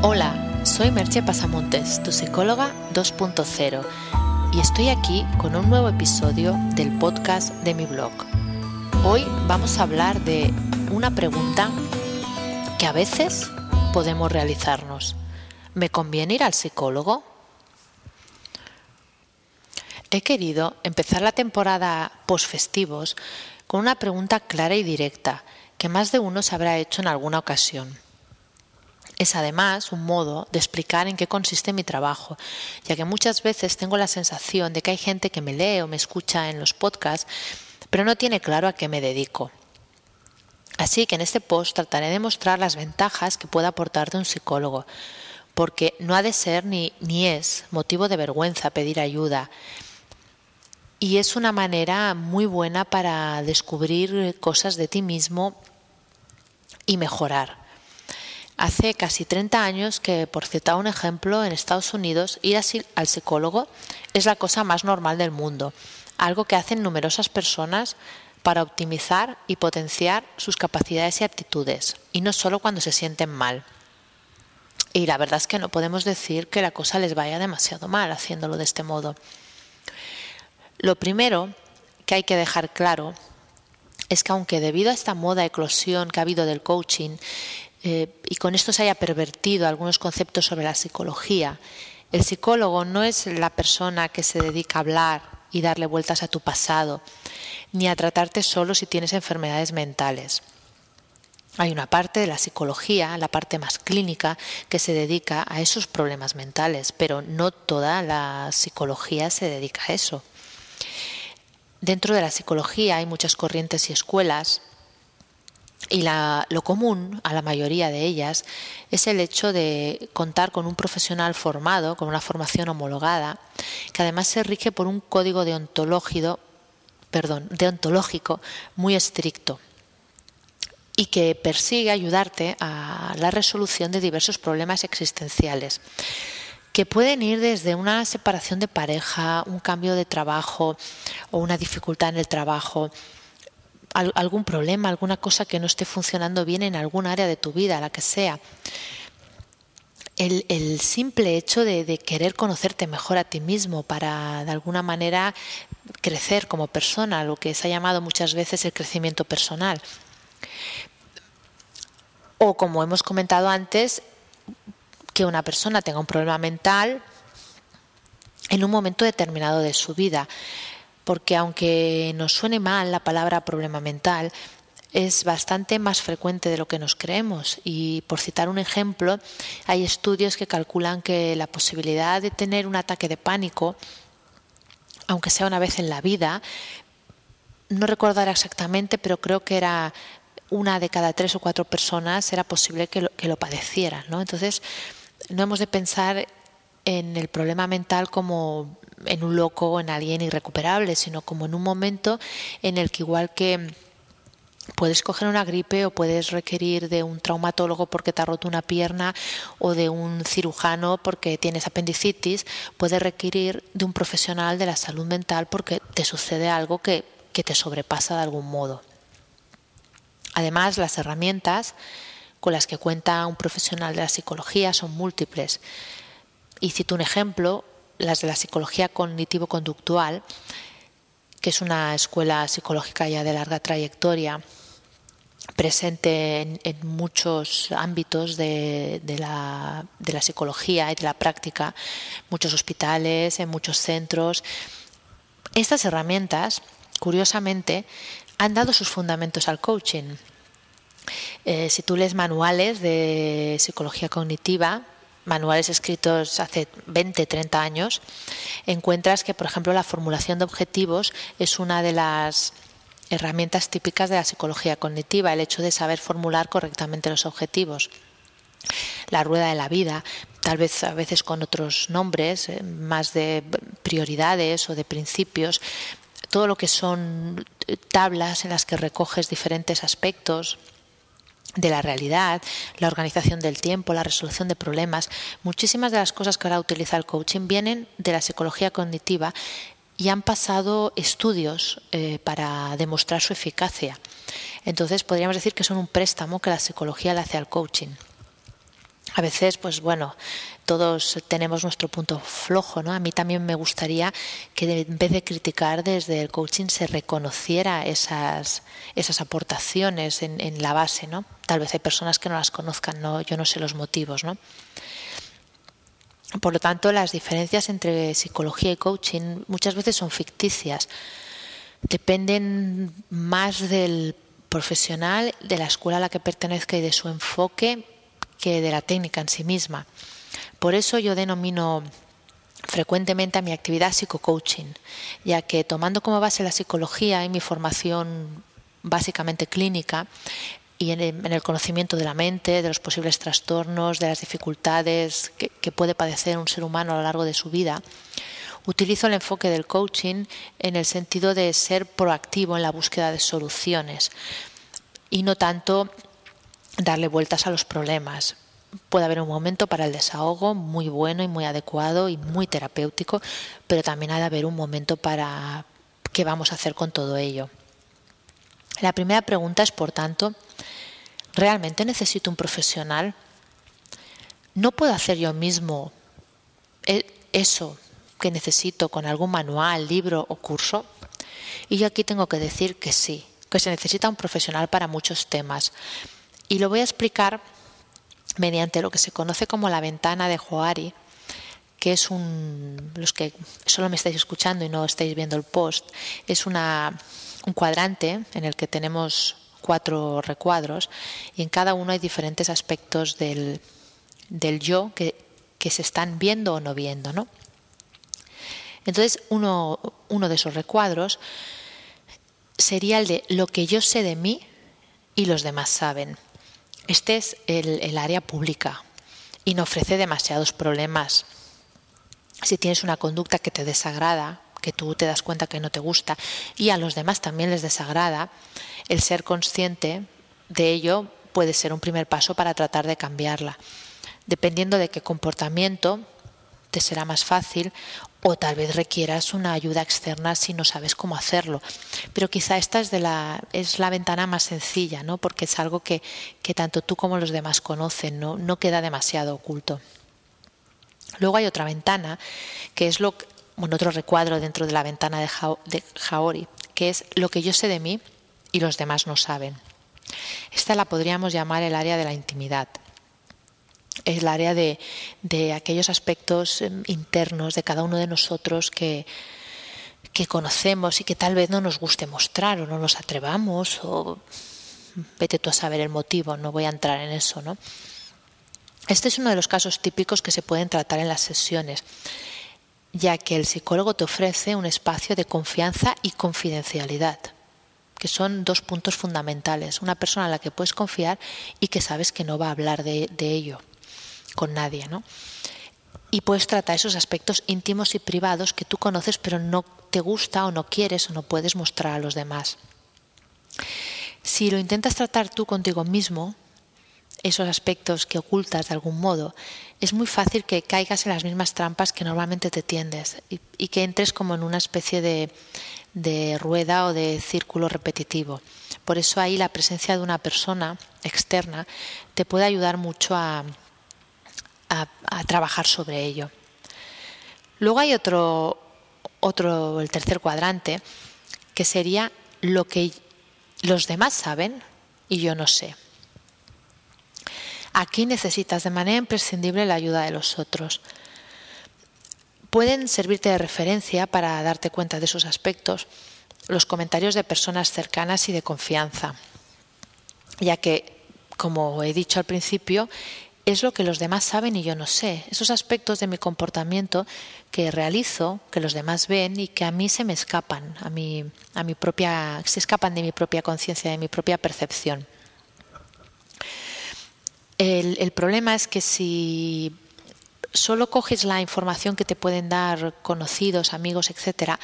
Hola, soy Merche Pasamontes, tu psicóloga 2.0, y estoy aquí con un nuevo episodio del podcast de mi blog. Hoy vamos a hablar de una pregunta que a veces podemos realizarnos. ¿Me conviene ir al psicólogo? He querido empezar la temporada post-festivos con una pregunta clara y directa que más de uno se habrá hecho en alguna ocasión. Es además un modo de explicar en qué consiste mi trabajo, ya que muchas veces tengo la sensación de que hay gente que me lee o me escucha en los podcasts, pero no tiene claro a qué me dedico. Así que en este post trataré de mostrar las ventajas que puede aportarte un psicólogo, porque no ha de ser ni, ni es motivo de vergüenza pedir ayuda. Y es una manera muy buena para descubrir cosas de ti mismo y mejorar. Hace casi 30 años que, por citar un ejemplo, en Estados Unidos ir al psicólogo es la cosa más normal del mundo, algo que hacen numerosas personas para optimizar y potenciar sus capacidades y aptitudes, y no solo cuando se sienten mal. Y la verdad es que no podemos decir que la cosa les vaya demasiado mal haciéndolo de este modo. Lo primero que hay que dejar claro es que aunque debido a esta moda eclosión que ha habido del coaching, eh, y con esto se haya pervertido algunos conceptos sobre la psicología. El psicólogo no es la persona que se dedica a hablar y darle vueltas a tu pasado, ni a tratarte solo si tienes enfermedades mentales. Hay una parte de la psicología, la parte más clínica, que se dedica a esos problemas mentales, pero no toda la psicología se dedica a eso. Dentro de la psicología hay muchas corrientes y escuelas y lo común a la mayoría de ellas es el hecho de contar con un profesional formado, con una formación homologada, que además se rige por un código deontológico, perdón, deontológico muy estricto y que persigue ayudarte a la resolución de diversos problemas existenciales que pueden ir desde una separación de pareja, un cambio de trabajo o una dificultad en el trabajo, algún problema, alguna cosa que no esté funcionando bien en algún área de tu vida, la que sea. El, simple hecho de, querer conocerte mejor a ti mismo para de alguna manera crecer como persona, lo que se ha llamado muchas veces el crecimiento personal. O como hemos comentado antes, que una persona tenga un problema mental en un momento determinado de su vida porque aunque nos suene mal la palabra problema mental, es bastante más frecuente de lo que nos creemos. Y por citar un ejemplo, hay estudios que calculan que la posibilidad de tener un ataque de pánico, aunque sea una vez en la vida, no recuerdo exactamente, pero creo que era una de cada tres o cuatro personas era posible que lo, que lo padecieran. ¿no? Entonces, no hemos de pensar en el problema mental como en un loco o en alguien irrecuperable, sino como en un momento en el que igual que puedes coger una gripe o puedes requerir de un traumatólogo porque te ha roto una pierna o de un cirujano porque tienes apendicitis, puedes requerir de un profesional de la salud mental porque te sucede algo que, que te sobrepasa de algún modo. Además, las herramientas con las que cuenta un profesional de la psicología son múltiples. Y cito un ejemplo, las de la psicología cognitivo-conductual, que es una escuela psicológica ya de larga trayectoria, presente en, muchos ámbitos de, la, psicología y de la práctica, muchos hospitales, en muchos centros. Estas herramientas, curiosamente, han dado sus fundamentos al coaching. Eh, si tú lees manuales de psicología cognitiva, manuales escritos hace 20, 30 años, encuentras que, por ejemplo, la formulación de objetivos es una de las herramientas típicas de la psicología cognitiva, el hecho de saber formular correctamente los objetivos. La rueda de la vida, tal vez a veces con otros nombres, eh, más de prioridades o de principios, todo lo que son tablas en las que recoges diferentes aspectos, de la realidad, la organización del tiempo, la resolución de problemas. Muchísimas de las cosas que ahora utiliza el coaching vienen de la psicología cognitiva y han pasado estudios eh, para demostrar su eficacia. Entonces podríamos decir que son un préstamo que la psicología le hace al coaching. A veces, pues bueno, todos tenemos nuestro punto flojo, ¿no? A mí también me gustaría que en vez de criticar desde el coaching se reconociera esas, esas aportaciones en, en la base, ¿no? Tal vez hay personas que no las conozcan, no, yo no sé los motivos, ¿no? Por lo tanto, las diferencias entre psicología y coaching muchas veces son ficticias. Dependen más del profesional, de la escuela a la que pertenezca y de su enfoque que de la técnica en sí misma. Por eso yo denomino frecuentemente a mi actividad psico-coaching, ya que tomando como base la psicología y mi formación básicamente clínica, y en el, conocimiento de la mente, de los posibles trastornos, de las dificultades que, que, puede padecer un ser humano a lo largo de su vida, utilizo el enfoque del coaching en el sentido de ser proactivo en la búsqueda de soluciones y no tanto darle vueltas a los problemas. Puede haber un momento para el desahogo muy bueno y muy adecuado y muy terapéutico, pero también ha de haber un momento para qué vamos a hacer con todo ello. La primera pregunta es, por tanto, ¿realmente necesito un profesional? ¿No puedo hacer yo mismo eso que necesito con algún manual, libro o curso? Y yo aquí tengo que decir que sí, que se necesita un profesional para muchos temas. Y lo voy a explicar mediante lo que se conoce como la ventana de Joari, que es un, los que solo me estáis escuchando y no estáis viendo el post, es una, un cuadrante en el que tenemos cuatro recuadros y en cada uno hay diferentes aspectos del, del yo que, que, se están viendo o no viendo. ¿no? Entonces, uno, uno de esos recuadros sería el de lo que yo sé de mí y los demás saben. Este es el, área pública y no ofrece demasiados problemas. Si tienes una conducta que te desagrada, que tú te das cuenta que no te gusta y a los demás también les desagrada, el ser consciente de ello puede ser un primer paso para tratar de cambiarla. Dependiendo de qué comportamiento te será más fácil o tal vez requieras una ayuda externa si no sabes cómo hacerlo. Pero quizá esta es, de la, es la ventana más sencilla, ¿no? porque es algo que, que tanto tú como los demás conocen, ¿no? no queda demasiado oculto. Luego hay otra ventana, que es lo, bueno, otro recuadro dentro de la ventana de, de Jaori, que es lo que yo sé de mí y los demás no saben. Esta la podríamos llamar el área de la intimidad es el área de, de aquellos aspectos em, internos de cada uno de nosotros que, que conocemos y que tal vez no nos guste mostrar o no nos atrevamos o vete tú a saber el motivo, no voy a entrar en eso, ¿no? Este es uno de los casos típicos que se pueden tratar en las sesiones, ya que el psicólogo te ofrece un espacio de confianza y confidencialidad, que son dos puntos fundamentales. Una persona en la que puedes confiar y que sabes que no va a hablar de, de ello con nadie, ¿no? Y puedes tratar esos aspectos íntimos y privados que tú conoces pero no te gusta o no quieres o no puedes mostrar a los demás. Si lo intentas tratar tú contigo mismo, esos aspectos que ocultas de algún modo, es muy fácil que caigas en las mismas trampas que normalmente te tiendes y, que entres como en una especie de, de rueda o de círculo repetitivo. Por eso ahí la presencia de una persona externa te puede ayudar mucho a, a, trabajar sobre ello. Luego hay otro, otro, el tercer cuadrante, que sería lo que los demás saben y yo no sé. Aquí necesitas de manera imprescindible la ayuda de los otros. Pueden servirte de referencia para darte cuenta de esos aspectos los comentarios de personas cercanas y de confianza, ya que, como he dicho al principio, es lo que los demás saben y yo no sé. Esos aspectos de mi comportamiento que realizo, que los demás ven y que a mí se me escapan, a mi, a mi propia, se escapan de mi propia conciencia, de mi propia percepción. El, problema es que si solo coges la información que te pueden dar conocidos, amigos, etcétera,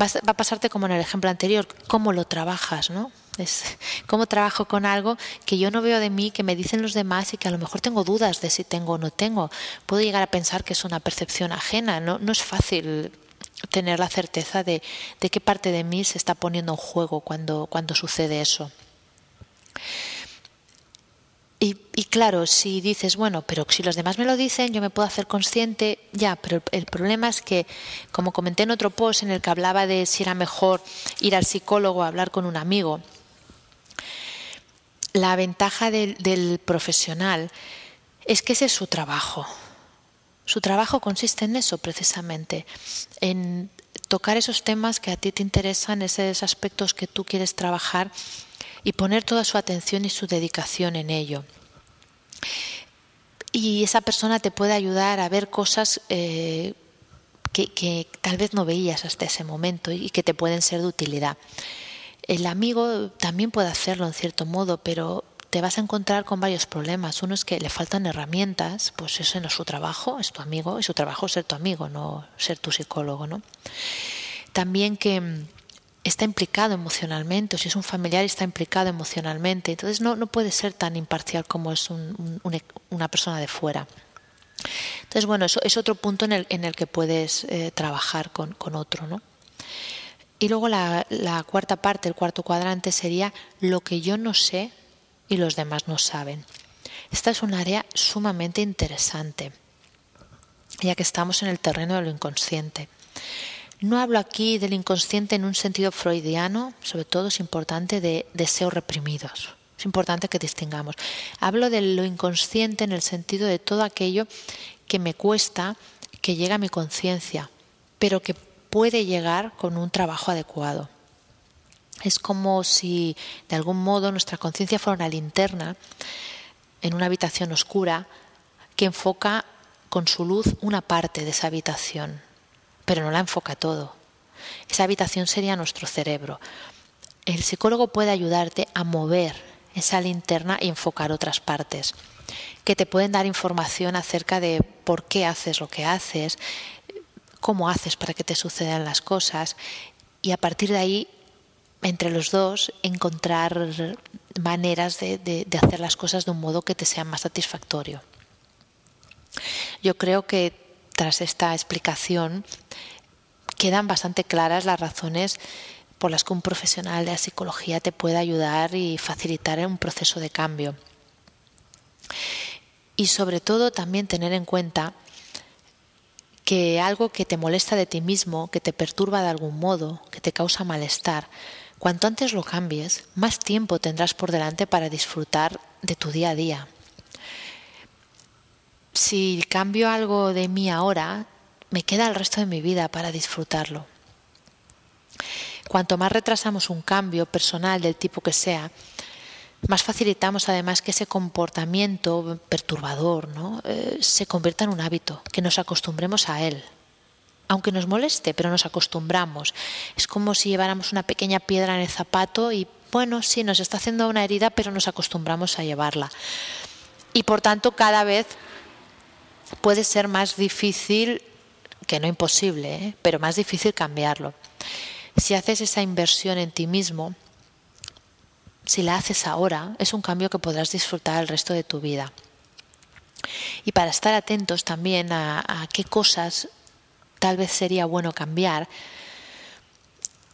va a pasarte como en el ejemplo anterior, cómo lo trabajas, ¿no? Es cómo trabajo con algo que yo no veo de mí, que me dicen los demás y que a lo mejor tengo dudas de si tengo o no tengo. Puedo llegar a pensar que es una percepción ajena. No, es fácil tener la certeza de, qué parte de mí se está poniendo en juego cuando sucede eso. Y, claro, si dices, bueno, pero si los demás me lo dicen, yo me puedo hacer consciente, ya, pero el, problema es que, como comenté en otro post en el que hablaba de si era mejor ir al psicólogo o hablar con un amigo, la ventaja del, del profesional es que ese es su trabajo. Su trabajo consiste en eso, precisamente, en tocar esos temas que a ti te interesan, esos aspectos que tú quieres trabajar y poner toda su atención y su dedicación en ello. Y esa persona te puede ayudar a ver cosas eh, que, tal vez no veías hasta ese momento y que te pueden ser de utilidad. El amigo también puede hacerlo en cierto modo, pero te vas a encontrar con varios problemas. Uno es que le faltan herramientas, pues ese no es su trabajo, es tu amigo, y su trabajo es ser tu amigo, no ser tu psicólogo, ¿no? También que está implicado emocionalmente, o si es un familiar está implicado emocionalmente. Entonces no, no puede ser tan imparcial como es una persona de fuera. Entonces, bueno, eso es otro punto en el, en el que puedes eh, trabajar con, con, otro, ¿no? Y luego la, la cuarta parte, el cuarto cuadrante sería lo que yo no sé y los demás no saben. Esta es un área sumamente interesante, ya que estamos en el terreno de lo inconsciente. No hablo aquí del inconsciente en un sentido freudiano, sobre todo es importante de deseos reprimidos. Es importante que distingamos. Hablo de lo inconsciente en el sentido de todo aquello que me cuesta que llegue a mi conciencia, pero que puede llegar con un trabajo adecuado. Es como si de algún modo nuestra conciencia fuera una linterna en una habitación oscura que enfoca con su luz una parte de esa habitación pero no la enfoca todo. Esa habitación sería nuestro cerebro. El psicólogo puede ayudarte a mover esa linterna y enfocar otras partes, que te pueden dar información acerca de por qué haces lo que haces, cómo haces para que te sucedan las cosas, y a partir de ahí, entre los dos, encontrar maneras de, de hacer las cosas de un modo que te sea más satisfactorio. Yo creo que tras esta explicación quedan bastante claras las razones por las que un profesional de la psicología te puede ayudar y facilitar un proceso de cambio. Y sobre todo también tener en cuenta que algo que te molesta de ti mismo, que te perturba de algún modo, que te causa malestar, cuanto antes lo cambies, más tiempo tendrás por delante para disfrutar de tu día a día si cambio algo de mí ahora, me queda el resto de mi vida para disfrutarlo. Cuanto más retrasamos un cambio personal del tipo que sea, más facilitamos además que ese comportamiento perturbador ¿no? Eh, se convierta en un hábito, que nos acostumbremos a él. Aunque nos moleste, pero nos acostumbramos. Es como si lleváramos una pequeña piedra en el zapato y, bueno, sí, nos está haciendo una herida, pero nos acostumbramos a llevarla. Y por tanto, cada vez puede ser más difícil, que no imposible, ¿eh? pero más difícil cambiarlo. Si haces esa inversión en ti mismo, si la haces ahora, es un cambio que podrás disfrutar el resto de tu vida. Y para estar atentos también a, qué cosas tal vez sería bueno cambiar,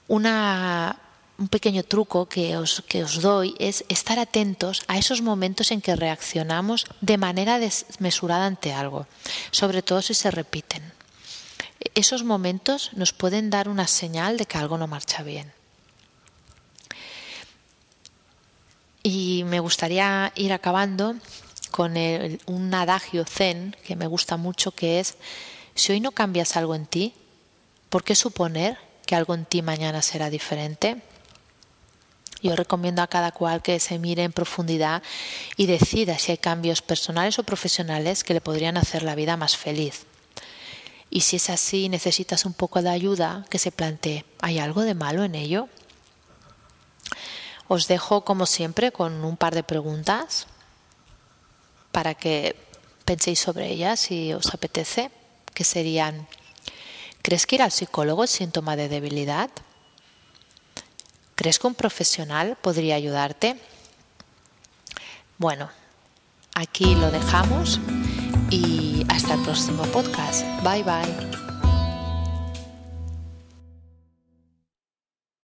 un pequeño truco que os, que os doy es estar atentos a esos momentos en que reaccionamos de manera desmesurada ante algo, sobre todo si se repiten. Esos momentos nos pueden dar una señal de que algo no marcha bien. Y me gustaría ir acabando con un adagio zen que me gusta mucho que es, si hoy no cambias algo en ti, ¿por qué suponer que algo en ti mañana será diferente? Yo recomiendo a cada cual que se mire en profundidad y decida si hay cambios personales o profesionales que le podrían hacer la vida más feliz. Y si es así necesitas un poco de ayuda, que se plantee, ¿hay algo de malo en ello? Os dejo, como siempre, con un par de preguntas para que penséis sobre ellas si os apetece, que serían, ¿crees que ir al psicólogo es síntoma de debilidad? ¿Crees que un profesional podría ayudarte? Bueno, aquí lo dejamos y hasta el próximo podcast. Bye bye.